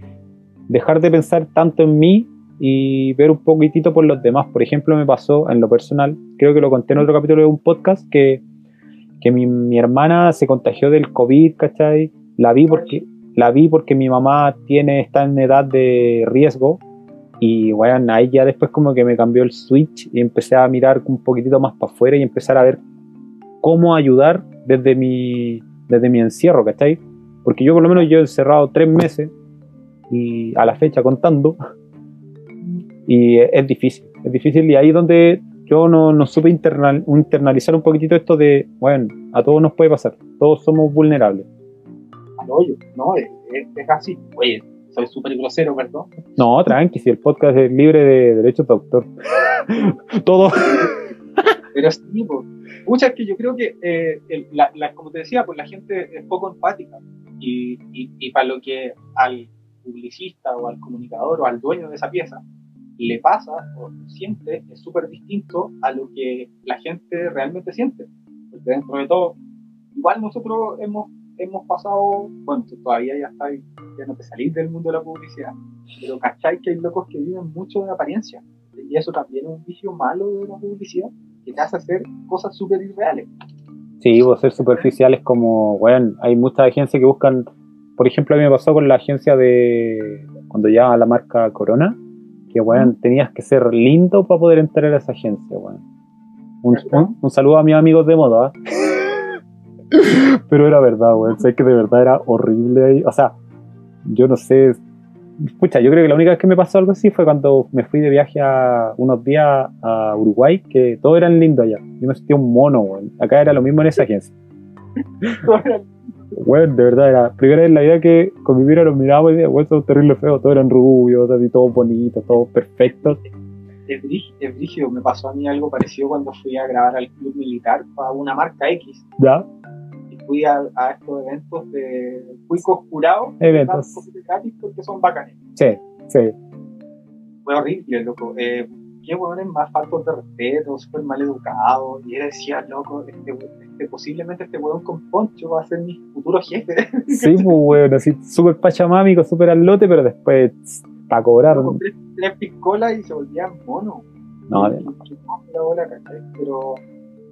dejar de pensar tanto en mí y ver un poquitito por los demás. Por ejemplo, me pasó en lo personal, creo que lo conté en otro capítulo de un podcast, que, que mi, mi, hermana se contagió del COVID, ¿cachai? La vi porque, la vi porque mi mamá tiene, está en edad de riesgo y bueno, ahí ya después como que me cambió el switch y empecé a mirar un poquitito más para afuera y empezar a ver cómo ayudar desde mi, desde mi encierro, ¿cachai? Porque yo por lo menos yo he encerrado tres meses y a la fecha contando y es difícil, es difícil y ahí es donde yo no, no supe internalizar un poquitito esto de, bueno, a todos nos puede pasar, todos somos vulnerables.
Oye, no, es, es así. Oye, soy súper grosero, perdón.
No, tranqui, si el podcast es libre de derechos de autor. *laughs* Todo.
Pero sí, pues, es que yo creo que, eh, la, como te decía, pues la gente es poco empática. Y, y, y para lo que al publicista o al comunicador o al dueño de esa pieza le pasa o siente es súper distinto a lo que la gente realmente siente. Porque dentro de todo, igual nosotros hemos, hemos pasado, bueno, todavía ya está, ya no te salís del mundo de la publicidad, pero cachai que hay locos que viven mucho de apariencia. Y eso también es un vicio malo de la publicidad, que te hace hacer cosas súper irreales.
Sí, vos ser superficiales como, bueno, hay muchas agencias que buscan, por ejemplo, a mí me pasó con la agencia de, cuando ya la marca Corona, que, weón, tenías que ser lindo para poder entrar a esa agencia, weón. Un, saludo a mis amigos de moda. *laughs* Pero era verdad, weón. Sé que de verdad era horrible ahí. O sea, yo no sé. Escucha, yo creo que la única vez que me pasó algo así fue cuando me fui de viaje a unos días a Uruguay, que todos eran lindos allá. Yo me sentía un mono, weón. Acá era lo mismo en esa agencia. *laughs* Bueno, de verdad, era la primera vez en la vida que con mi mira los mirábamos y decía, bueno, son terrible feo, todos eran rubios, así, todos bonitos, todos perfectos.
Es brígido, me pasó a mí algo parecido cuando fui a grabar al club militar para una marca X.
¿Ya?
Y fui a, a estos eventos de cuicos curados,
Eventos.
gratis porque son bacanes.
Sí, sí.
Fue horrible, loco. Eh, qué hueones más faltos de respeto, súper mal educados. Y él decía, loco, este, este, posiblemente este hueón con poncho va a ser mi futuro jefe. *laughs*
Sí, pues, weón, así súper pachamámico, súper al lote, pero después para cobrar.
Loco, tres, tres piscolas y se volvían mono.
No, de-.
Pero,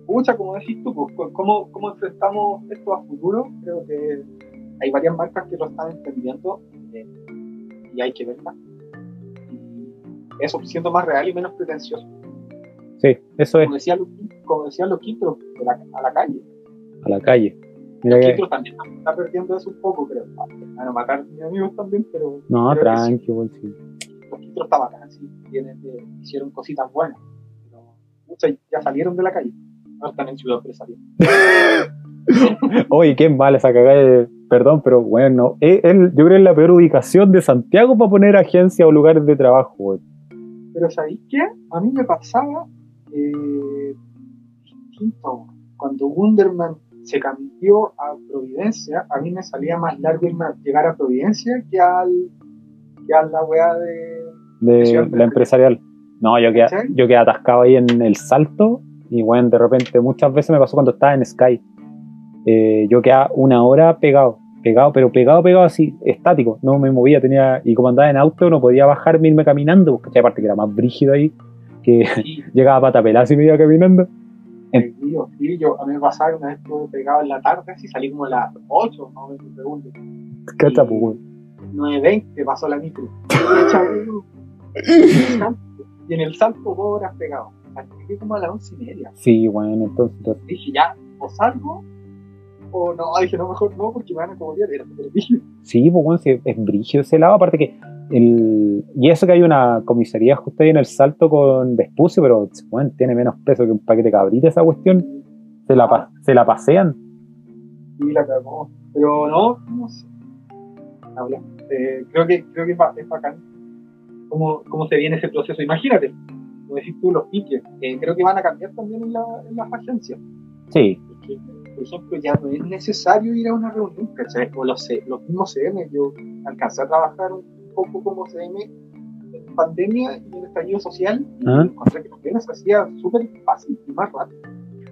pucha, como decís tú, pues, ¿cómo, ¿cómo enfrentamos esto a futuro? Creo que hay varias marcas que lo están entendiendo eh, y hay que verlas. Eso, siendo más real y menos pretencioso.
sí, eso es
Como decía como decía de la- a la calle.
a la calle. Mira que,
Quintros también está- perdiendo eso un poco, creo. A matar a mis amigos también, pero
no,
creo que
tranqui, weón, sí.
los Quintros está bacán, sí, tienen, eh, hicieron cositas buenas. Pero muchas ya salieron de la calle. Ahora están en ciudad empresarial. *laughs*
Oye, qué mal esa cagada Perdón, pero bueno, es- yo creo que es la peor ubicación de Santiago para poner agencias o lugares de trabajo, weón.
Pero ¿sabéis qué? A mí me pasaba eh, distinto. Cuando Wunderman se cambió a Providencia, a mí me salía más largo irme a llegar a Providencia que, al, que a la weá de...
de la empresarial. No, yo quedé, yo quedé atascado ahí en el salto y bueno, de repente muchas veces me pasó cuando estaba en Sky. Eh, yo quedaba una hora pegado, pegado, pero pegado, pegado así, estático, no me movía, tenía, y como andaba en auto no podía bajarme, irme caminando, porque aparte que era más brígido ahí, que
Y, *laughs*
llegaba a pata pelada y me iba caminando.
el tío, sí, yo, a mí me pasaba que una vez estuve pegado en la tarde, así salí como a las 8, más o menos, segundos.
Cacha,
Y-
pues, weón.
9.20 pasó la micro. Y en el salto dos horas pegado. Llegué como a las once y media.
Sí, bueno, entonces,
Dije, ya, o salgo, o no. Dije, no, mejor no, porque me van a acomodar. Era súper.
Sí, pues bueno, sí, es brígido ese lado, aparte que el, y eso que hay una comisaría justo ahí en el salto con Vespucio, pero bueno, tiene menos peso que un paquete de cabrita esa cuestión, se la, pa- se la pasean.
Y la cagó. Pero no, no sé. Habla. Eh, creo que, creo que es, ba- es bacán cómo, cómo se viene ese proceso. Imagínate, como decís tú, los piques. Eh, creo que van a cambiar también en, la, en las agencias.
Sí,
Porque, por ejemplo, ya no es necesario ir a una reunión, ¿cachai? O los, los mismos CM, yo alcancé a trabajar un poco como CM en pandemia y en estallido social, y
Ah.
encontré que también se hacía súper fácil y más rápido.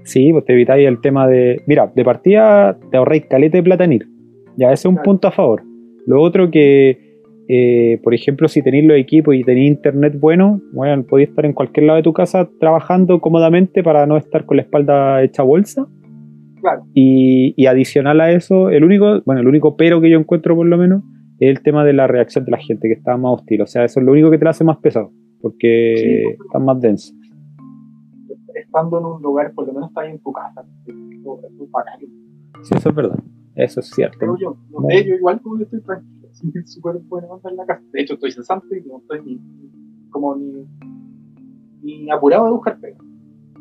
sí, pues te evitáis el tema de, mira, de partida te ahorráis caleta de plata en ir, ya ese es un
Claro.
punto a favor. Lo otro que, eh, por ejemplo, si tenéis los equipos y tenéis internet bueno, bueno, podéis estar en cualquier lado de tu casa trabajando cómodamente para no estar con la espalda hecha bolsa.
Claro,
Y, y adicional a eso, el único, bueno, el único pero que yo encuentro por lo menos es el tema de la reacción de la gente, que está más hostil. O sea, eso es lo único que te lo hace más pesado, porque
Sí, porque-
está más denso.
estando en un lugar, por lo menos estás en tu casa. Eso es bacán.
Sí, eso es verdad. Eso es cierto.
Creo yo. No sé, yo igual como yo estoy tranquilo, sí, es súper bueno en la casa. De hecho, estoy cesante y no estoy ni, como ni, ni apurado de buscar pega.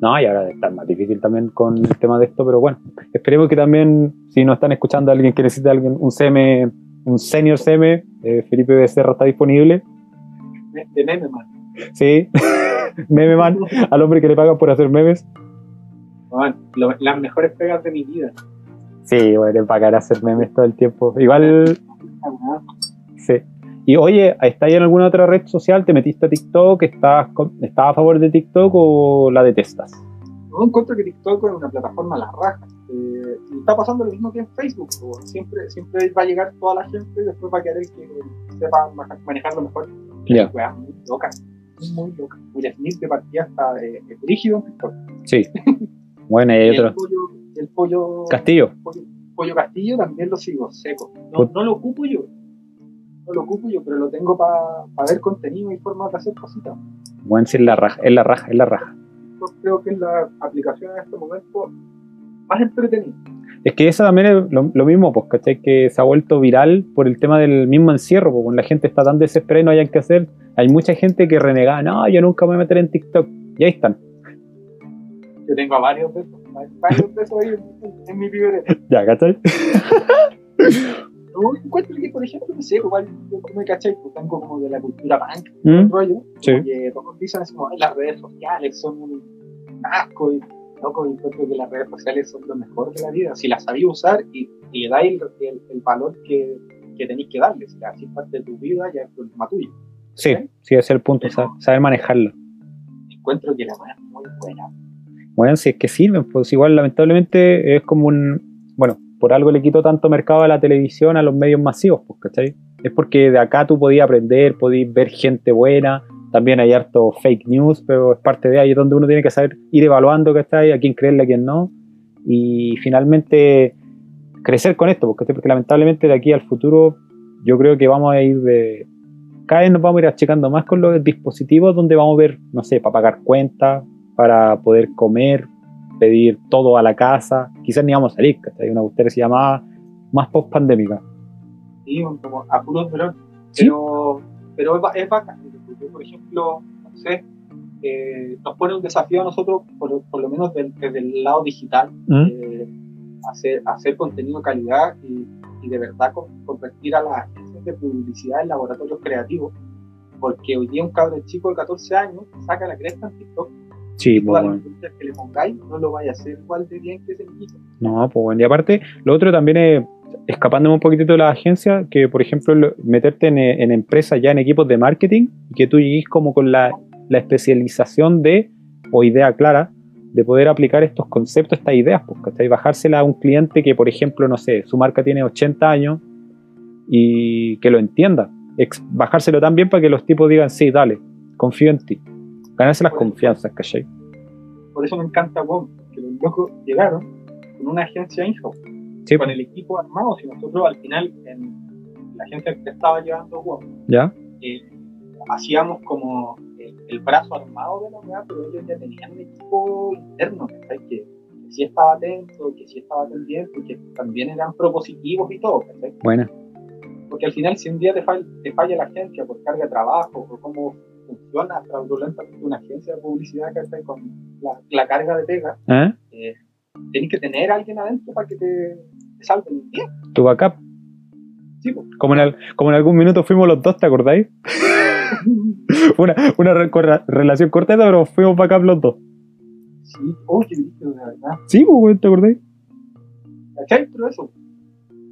No, y ahora estar más difícil también con el tema de esto, pero bueno, esperemos que también, si nos están escuchando alguien que necesita alguien, un CM, un senior CM, eh, Felipe Becerra está disponible.
De, meme, man.
Sí, *laughs* meme man, al hombre que le pagan por hacer memes.
Man, lo- las mejores pegas de mi vida.
Sí, bueno, bacán hacer memes todo el tiempo. Igual, sí. Y oye, ¿estás en alguna otra red social? ¿Te metiste a TikTok? ¿Estás, ¿Estás a favor de TikTok o la detestas?
No encuentro que TikTok es una plataforma a la raja. Eh, y está pasando lo mismo que en Facebook. Siempre, siempre va a llegar toda la gente y después va a querer que sepa manejar- manejarlo mejor.
Ya.
Weas muy locas. Muy locas. Will Smith de partida está eh, rígido en TikTok.
Sí. Bueno, y hay
Y *laughs* el
otro.
pollo, el pollo,
Castillo.
pollo, pollo castillo también lo sigo, seco. No, no lo ocupo yo. No lo ocupo yo, pero lo tengo para ver contenido y formas de hacer cositas.
Bueno, sí, es la raja, es la raja, es la raja.
Yo creo que es la aplicación en este momento más entretenida.
Es que eso también es lo, lo mismo, pues, ¿cachai? Que se ha vuelto viral por el tema del mismo encierro, pues, cuando la gente está tan desesperada y no hayan que hacer. Hay mucha gente que renega, no, yo nunca me voy a meter en TikTok. Y ahí están.
Yo tengo a varios de esos, varios de esos ahí en, en mi libreta. *laughs*
Ya, ¿cachai? *laughs*
No encuentro que, por ejemplo, no sé, igual yo me caché, pues tengo como de la cultura punk,
¿Mm?
rollo,
Sí.
que dicen así como, "Ay, las redes sociales son un asco, y loco, encuentro que las redes sociales son lo mejor de la vida. Si las sabéis usar y, y le dais el, el, el valor que, que tenéis que darle, si así parte de tu vida, ya es problema tuyo.
Sí,
¿Sí?
sí, ese es el punto, sa- saber manejarlo.
Encuentro que la weá es muy buena.
Bueno, si es que sirven, pues igual lamentablemente es como un, por algo le quito tanto mercado a la televisión, a los medios masivos, pues, ¿cachai? Es porque de acá tú podías aprender, podías ver gente buena, también hay harto fake news, pero es parte de ahí donde uno tiene que saber ir evaluando, ¿cachai? A quién creerle, a quién no, y finalmente crecer con esto, porque, porque lamentablemente de aquí al futuro yo creo que vamos a ir de... Cada vez nos vamos a ir achicando más con los dispositivos donde vamos a ver, no sé, para pagar cuentas, para poder comer, pedir todo a la casa, quizás ni vamos a salir, ¿cachai? Una que se llamaba más post pandémica.
Sí, como a puros dolor.
Sí.
Pero, pero es, es bacán. Por ejemplo, no sé, eh, nos pone un desafío a nosotros, por, por lo menos del- desde el lado digital,
¿Mm?
eh, hacer, hacer contenido de calidad y, y de verdad con- convertir a las agencias de publicidad en laboratorios creativos. Porque hoy día un cabrón chico de 14 años saca la cresta en TikTok
Sí, pues bueno.
que le pongáis no lo vaya a hacer igual de bien que ese niñito.
No, pues bueno. Y aparte, lo otro también es, escapándome un poquitito de la agencia, que por ejemplo, lo- meterte en, en empresas ya en equipos de marketing, y que tú llegues como con la, la especialización de, o idea clara, de poder aplicar estos conceptos, estas ideas, pues, ¿cachai? Bajársela a un cliente que, por ejemplo, no sé, su marca tiene 80 años y que lo entienda. Ex- bajárselo también para que los tipos digan, sí, dale, confío en ti. Ganarse las confianzas, ¿cachai?
Por eso me encanta WOM, que los locos llegaron con una agencia in-house.
Sí,
con el equipo armado, si nosotros al final en la agencia que estaba llevando WOM,
¿ya?
eh, hacíamos como el, el brazo armado de la unidad, pero ellos ya tenían un equipo interno, ¿cachai? Que, que sí estaba atento, que sí estaba pendiente, que también eran propositivos y todo, ¿cachai?
Buena.
Porque al final si un día te, fall- te falla la agencia por carga de trabajo o cómo funciona fraudulentamente una agencia de publicidad, ¿cachai? Con la, la carga de pega,
¿Eh?
eh, tenés que tener a alguien adentro para que te, te salve el día.
Tu backup.
Sí, pues.
Como en, al- como en algún minuto fuimos los dos, ¿te acordáis? *laughs* una una re- corra- relación corteta, pero fuimos backup los dos.
Sí, brillo, de verdad.
Sí, pues, ¿te acordáis?
¿Cachai? Pero eso.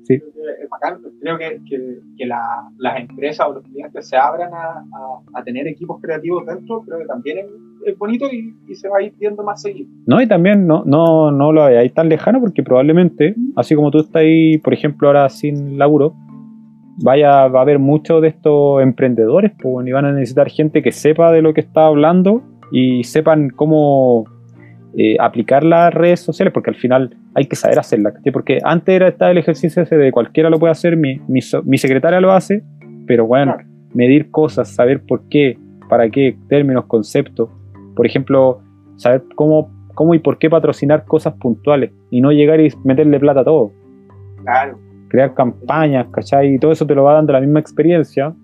Sí.
Es bacán. Creo que, que, que la- las empresas o los clientes se abran a, a, a tener equipos creativos dentro, creo que también es, es bonito y, y se va a ir viendo más seguido.
No, y también no, no, no lo veáis tan lejano porque probablemente, así como tú estás ahí, por ejemplo, ahora sin laburo, vaya, va a haber muchos de estos emprendedores pues, y van a necesitar gente que sepa de lo que está hablando y sepan cómo eh, aplicar las redes sociales, porque al final hay que saber hacerlas. ¿cachai? Porque antes era estar el ejercicio ese de cualquiera lo puede hacer, mi, mi, so- mi secretaria lo hace, pero bueno,
Claro.
medir cosas, saber por qué, para qué, términos, conceptos. Por ejemplo, saber cómo, cómo y por qué patrocinar cosas puntuales y no llegar y meterle plata a todo.
Claro.
Crear campañas, ¿cachai? Y todo eso te lo va dando la misma experiencia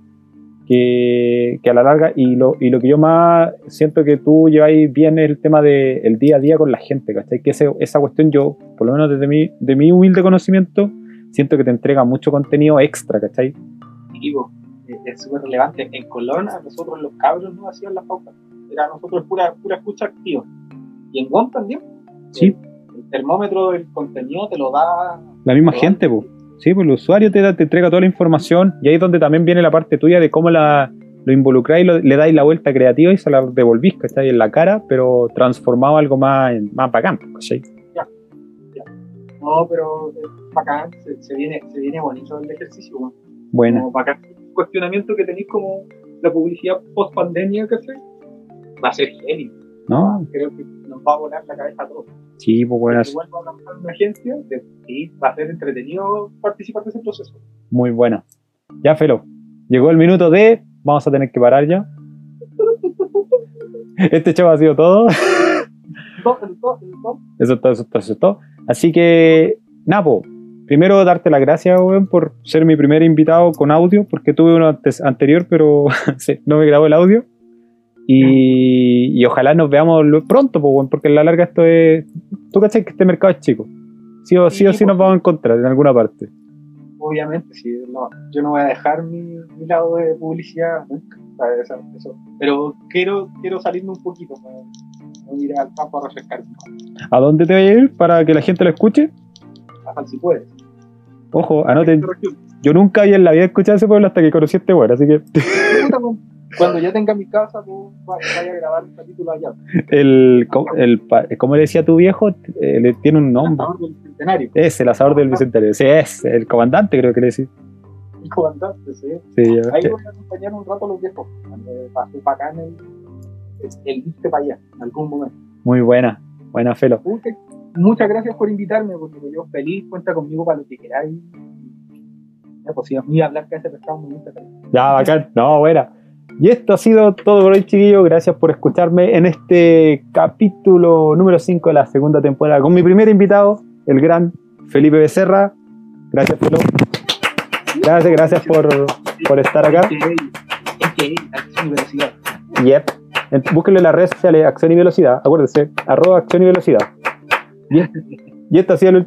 que, que a la larga. Y lo, y lo que yo más siento que tú lleváis bien es el tema del día a día con la gente, ¿cachai? Que ese- esa cuestión yo, por lo menos desde mi, de mi humilde conocimiento, siento que te entrega mucho contenido extra, ¿cachai?
digo, eh, es súper relevante. En Colón, a nosotros los cabros no hacían las pautas. Era nosotros pura, pura escucha activa. Y en GOM también.
Sí.
El, el termómetro del contenido te lo da.
La misma gente, pues. Sí, pues el usuario te, da, te entrega toda la información y ahí es donde también viene la parte tuya de cómo la, lo involucráis, le dais la vuelta creativa y se la devolvís, ¿cachai? En la cara, pero transformado a algo más, más bacán, ¿cachai?
No, pero es bacán. Se, se viene, se viene bonito el ejercicio. weón.
Buena.
Como bacán. El cuestionamiento que tenéis como la publicidad post pandemia, ¿cachai? Va a ser heavy.
¿No?
Creo que nos va a volar la cabeza a todos.
Sí, pues buenas.
Igual va a en una agencia, de- sí, va a ser entretenido participar de ese proceso.
Muy buena. Ya, Felo. Llegó el minuto de. Vamos a tener que parar ya. *laughs* Este show ha sido todo. *laughs* Eso es todo, eso es todo, eso es todo. Así que, Napo, primero darte las gracias, weón, por ser mi primer invitado con audio, porque tuve uno antes, anterior, pero *laughs* no me grabó el audio. Y, y ojalá nos veamos pronto, porque a la larga esto es. Tú cachai que este mercado es chico. Sí o sí, o
Sí,
nos vamos a encontrar en alguna parte.
Obviamente, sí, no, yo no voy a dejar mi, mi lado de publicidad nunca, ¿sabes? Eso- eso. Pero quiero, quiero salirme un poquito, para, iré al campo a refrescar
¿A dónde te voy a ir para que la gente lo escuche?
hasta si puedes.
Ojo, anoten. Yo nunca había en la vida escuchado ese pueblo hasta que conocí a este weón, así que
Cuando ya tenga mi casa, pues va- vaya a grabar un capítulo allá.
el, el, pa- ¿cómo le decía tu viejo? Eh, le tiene un nombre.
Ahora del centenario.
Es el asador del bicentenario. Sí, es el comandante, creo que le decía.
El comandante, sí.
Sí.
Ahí voy a acompañar un rato a los viejos. Pasé para acá en el, el viste para allá, en algún momento.
Muy buena, buena Felo.
Muchas gracias por invitarme, porque yo feliz, cuenta conmigo para lo que queráis. Ya, pues si a mí hablar que ese pescado me gusta.
Ya, bacán. No, buena. Y esto ha sido todo por hoy, chiquillos. Gracias por escucharme en este capítulo número 5 de la segunda temporada con mi primer invitado, el gran Felipe Becerra. Gracias, Felo. Gracias, gracias por, por estar acá. Yep. En- Búsquenlo en las redes sociales Acción y Velocidad. Acuérdense, arroba Acción y Velocidad. Y, y esto ha sido el